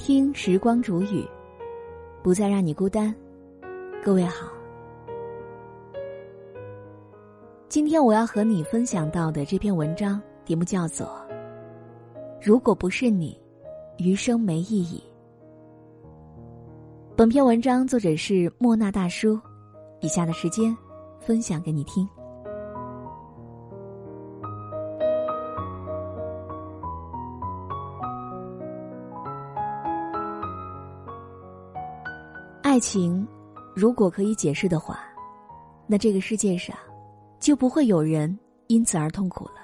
听时光煮雨，不再让你孤单。各位好，今天我要和你分享到的这篇文章题目叫做《如果不是你，余生没意义》。本篇文章作者是莫那大叔，以下的时间分享给你听。情，如果可以解释的话，那这个世界上就不会有人因此而痛苦了。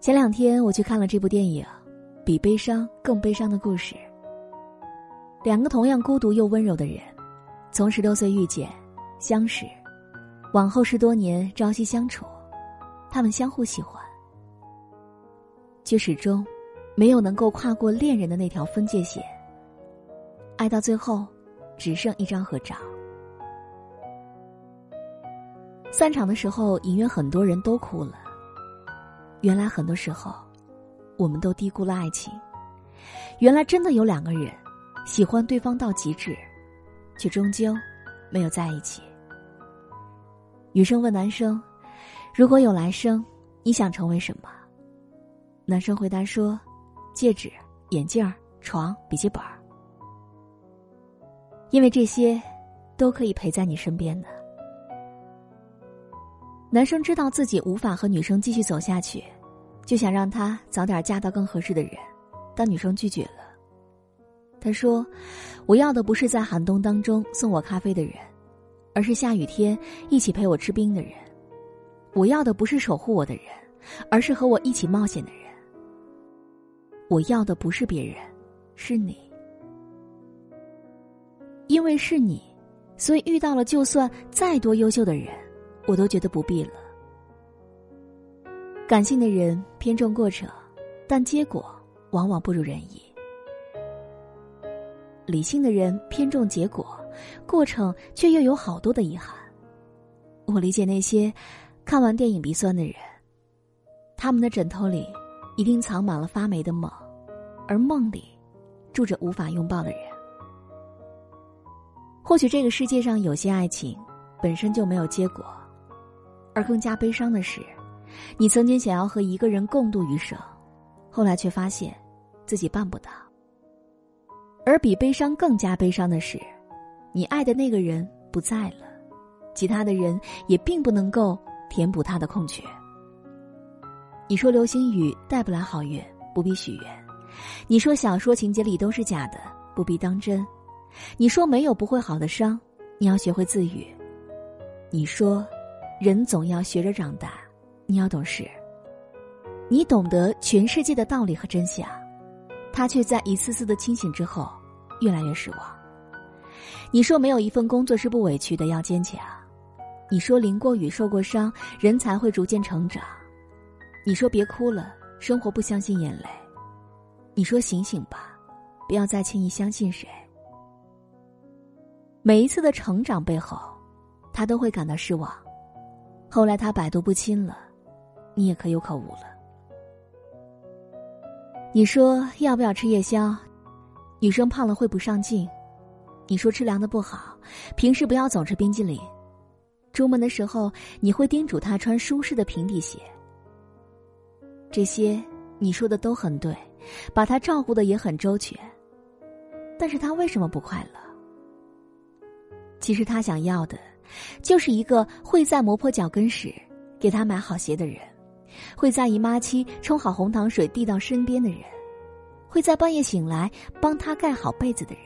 前两天我去看了这部电影《比悲伤更悲伤的故事》。两个同样孤独又温柔的人，从十六岁遇见、相识，往后十多年朝夕相处，他们相互喜欢，却始终没有能够跨过恋人的那条分界线。爱到最后，只剩一张合照。散场的时候，隐约很多人都哭了。原来很多时候，我们都低估了爱情。原来真的有两个人，喜欢对方到极致，却终究没有在一起。女生问男生：“如果有来生，你想成为什么？”男生回答说：“戒指、眼镜、床、笔记本。”因为这些，都可以陪在你身边的。男生知道自己无法和女生继续走下去，就想让她早点嫁到更合适的人，但女生拒绝了。他说：“我要的不是在寒冬当中送我咖啡的人，而是下雨天一起陪我吃冰的人。我要的不是守护我的人，而是和我一起冒险的人。我要的不是别人，是你。”因为是你，所以遇到了就算再多优秀的人，我都觉得不必了。感性的人偏重过程，但结果往往不如人意；理性的人偏重结果，过程却又有好多的遗憾。我理解那些看完电影鼻酸的人，他们的枕头里一定藏满了发霉的梦，而梦里住着无法拥抱的人。或许这个世界上有些爱情本身就没有结果，而更加悲伤的是，你曾经想要和一个人共度余生，后来却发现自己办不到。而比悲伤更加悲伤的是，你爱的那个人不在了，其他的人也并不能够填补他的空缺。你说流星雨带不来好运，不必许愿；你说小说情节里都是假的，不必当真。你说没有不会好的伤，你要学会自愈。你说，人总要学着长大，你要懂事。你懂得全世界的道理和真相，他却在一次次的清醒之后，越来越失望。你说没有一份工作是不委屈的，要坚强。你说淋过雨受过伤，人才会逐渐成长。你说别哭了，生活不相信眼泪。你说醒醒吧，不要再轻易相信谁。每一次的成长背后，他都会感到失望。后来他百毒不侵了，你也可有可无了。你说要不要吃夜宵？女生胖了会不上镜。你说吃凉的不好，平时不要总吃冰激凌。出门的时候你会叮嘱他穿舒适的平底鞋。这些你说的都很对，把他照顾的也很周全。但是他为什么不快乐？其实他想要的，就是一个会在磨破脚跟时给他买好鞋的人，会在姨妈期冲好红糖水递到身边的人，会在半夜醒来帮他盖好被子的人，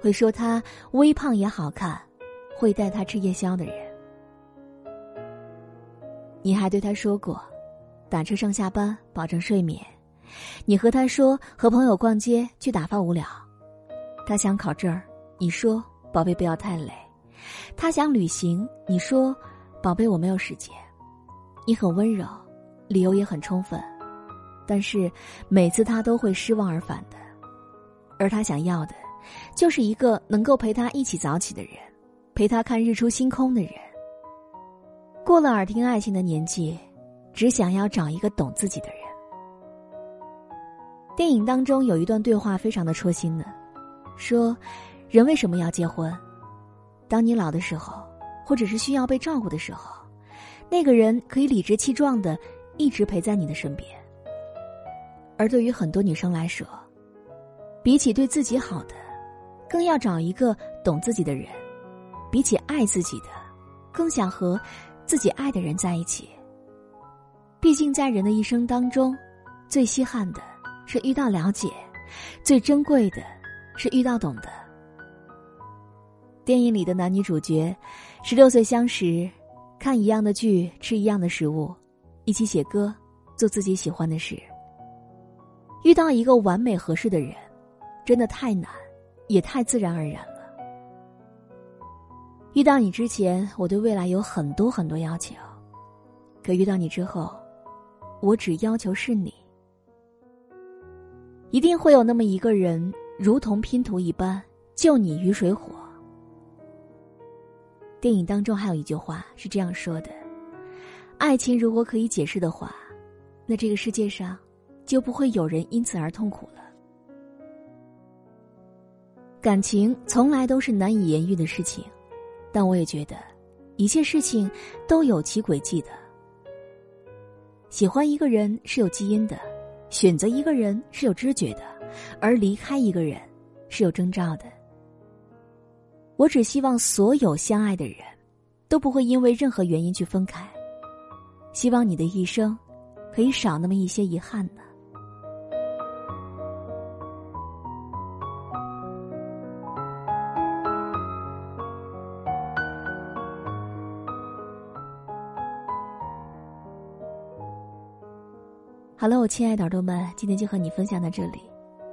会说他微胖也好看，会带他吃夜宵的人。你还对他说过，打车上下班保证睡眠，你和他说和朋友逛街去打发无聊，他想考证儿，你说。宝贝，不要太累。他想旅行，你说：“宝贝，我没有时间。”你很温柔，理由也很充分，但是每次他都会失望而返的。而他想要的，就是一个能够陪他一起早起的人，陪他看日出星空的人。过了耳听爱情的年纪，只想要找一个懂自己的人。电影当中有一段对话非常的戳心呢，说：“人为什么要结婚？当你老的时候，或者是需要被照顾的时候，那个人可以理直气壮的一直陪在你的身边。而对于很多女生来说，比起对自己好的，更要找一个懂自己的人；比起爱自己的，更想和自己爱的人在一起。毕竟在人的一生当中，最稀罕的。”是遇到了解，最珍贵的是遇到懂得。电影里的男女主角，十六岁相识，看一样的剧，吃一样的食物，一起写歌，做自己喜欢的事。遇到一个完美合适的人，真的太难，也太自然而然了。遇到你之前，我对未来有很多很多要求，可遇到你之后，我只要求是你。一定会有那么一个人，如同拼图一般，救你于水火。电影当中还有一句话是这样说的：“爱情如果可以解释的话，那这个世界上就不会有人因此而痛苦了。”感情从来都是难以言喻的事情，但我也觉得，一切事情都有其轨迹的。喜欢一个人是有基因的。选择一个人是有知觉的，而离开一个人是有征兆的。我只希望所有相爱的人，都不会因为任何原因去分开。希望你的一生，可以少那么一些遗憾呢。好了，我亲爱的耳朵们，今天就和你分享到这里。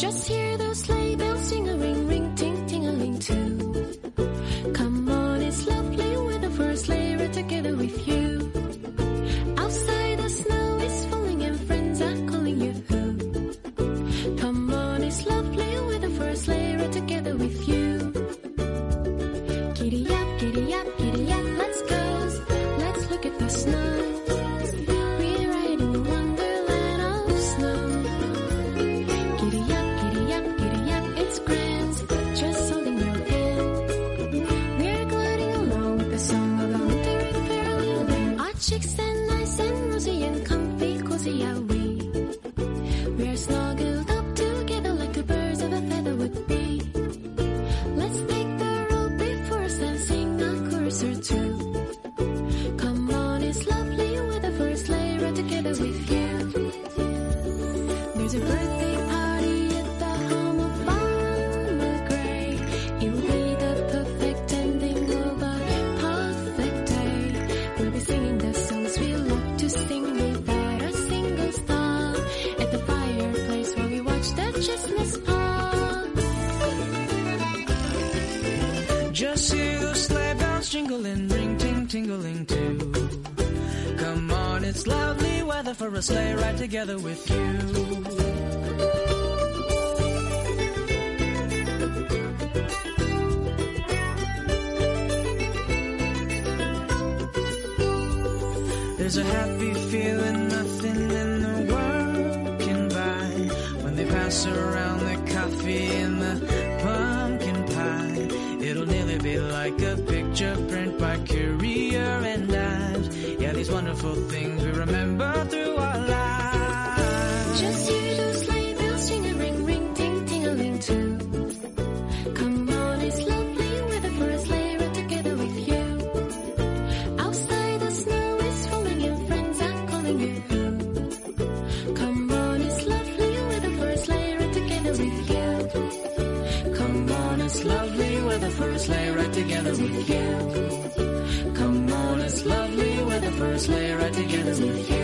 Just hear those sleigh bells sing a ring ring ting ting a ling too. Come on, it's lovely weather for a sleigh ride together with you. Outside the snow is falling and friends are calling you. Come on, it's lovely weather for a sleigh ride together with you. Kitty. Chicks and nice and rosy and comfy, cozy are we. We're snuggled up together like the birds of a feather would be. Let's take the road before us and sing a chorus or two. Come on, it's lovely weather for a sleigh ride together with you. There's a bird jingling, ring ting tingling too. Come on, it's lovely weather for a sleigh ride together with you. There's a happy feeling nothing in the world can buy when they pass around the coffee a picture print by Courier and Ives. Yeah, these wonderful things we remember first lay right together with you. Come on, it's lovely weather, first lay right together with you.